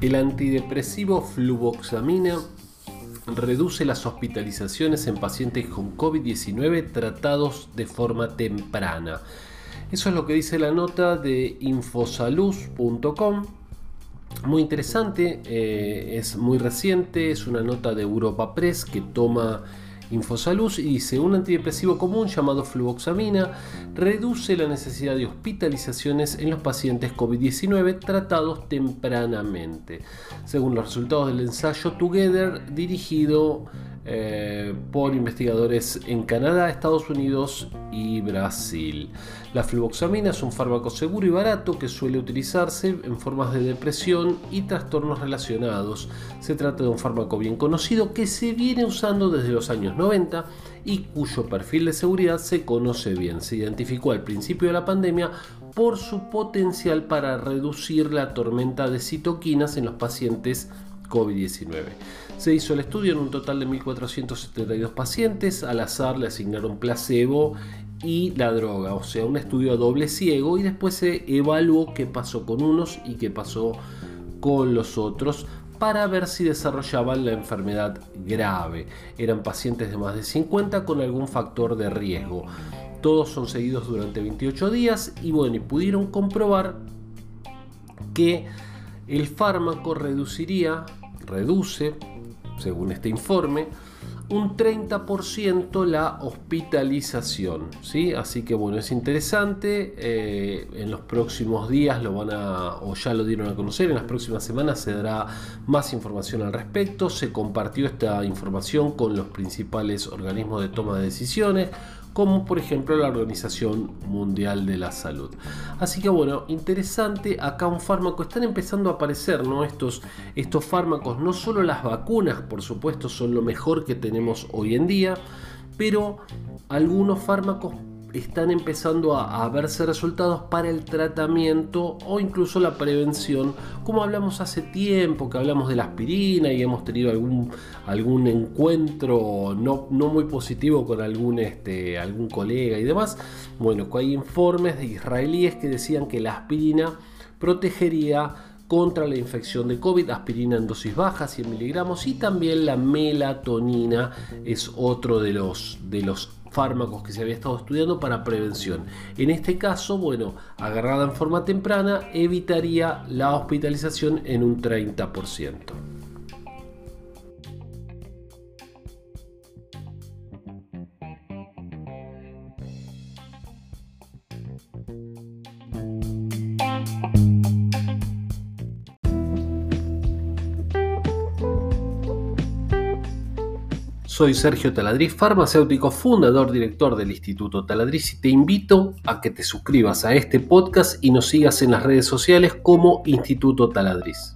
El antidepresivo fluvoxamina reduce las hospitalizaciones en pacientes con COVID-19 tratados de forma temprana. Eso es lo que dice la nota de infosaluz.com. Muy interesante, eh, es muy reciente, es una nota de Europa Press que toma Infosalud y dice, un antidepresivo común llamado fluvoxamina reduce la necesidad de hospitalizaciones en los pacientes COVID-19 tratados tempranamente, según los resultados del ensayo Together dirigido eh, por investigadores en Canadá, Estados Unidos y Brasil. La fluvoxamina es un fármaco seguro y barato que suele utilizarse en formas de depresión y trastornos relacionados. Se trata de un fármaco bien conocido que se viene usando desde los años 90 y cuyo perfil de seguridad se conoce bien. Se identificó al principio de la pandemia por su potencial para reducir la tormenta de citoquinas en los pacientes COVID-19. Se hizo el estudio en un total de 1.472 pacientes, al azar le asignaron placebo y la droga, o sea, un estudio a doble ciego y después se evaluó qué pasó con unos y qué pasó con los otros para ver si desarrollaban la enfermedad grave. Eran pacientes de más de 50 con algún factor de riesgo. Todos son seguidos durante 28 días y bueno, y pudieron comprobar que el fármaco reduciría, reduce, según este informe, un 30% la hospitalización. ¿sí? Así que bueno, es interesante. Eh, en los próximos días lo van a, o ya lo dieron a conocer, en las próximas semanas se dará más información al respecto. Se compartió esta información con los principales organismos de toma de decisiones como por ejemplo la Organización Mundial de la Salud. Así que bueno, interesante, acá un fármaco, están empezando a aparecer ¿no? estos, estos fármacos, no solo las vacunas, por supuesto, son lo mejor que tenemos hoy en día, pero algunos fármacos están empezando a, verse resultados para el tratamiento o incluso la prevención, como hablamos hace tiempo, que hablamos de la aspirina y hemos tenido algún, algún encuentro no, no muy positivo con algún, este, algún colega y demás. Bueno, hay informes de israelíes que decían que la aspirina protegería contra la infección de COVID, aspirina en dosis bajas, 100 miligramos, y también la melatonina es otro de los, de los fármacos que se había estado estudiando para prevención. En este caso, bueno, agarrada en forma temprana, evitaría la hospitalización en un 30%. Soy Sergio Taladriz, farmacéutico, fundador, director del Instituto Taladriz y te invito a que te suscribas a este podcast y nos sigas en las redes sociales como Instituto Taladriz.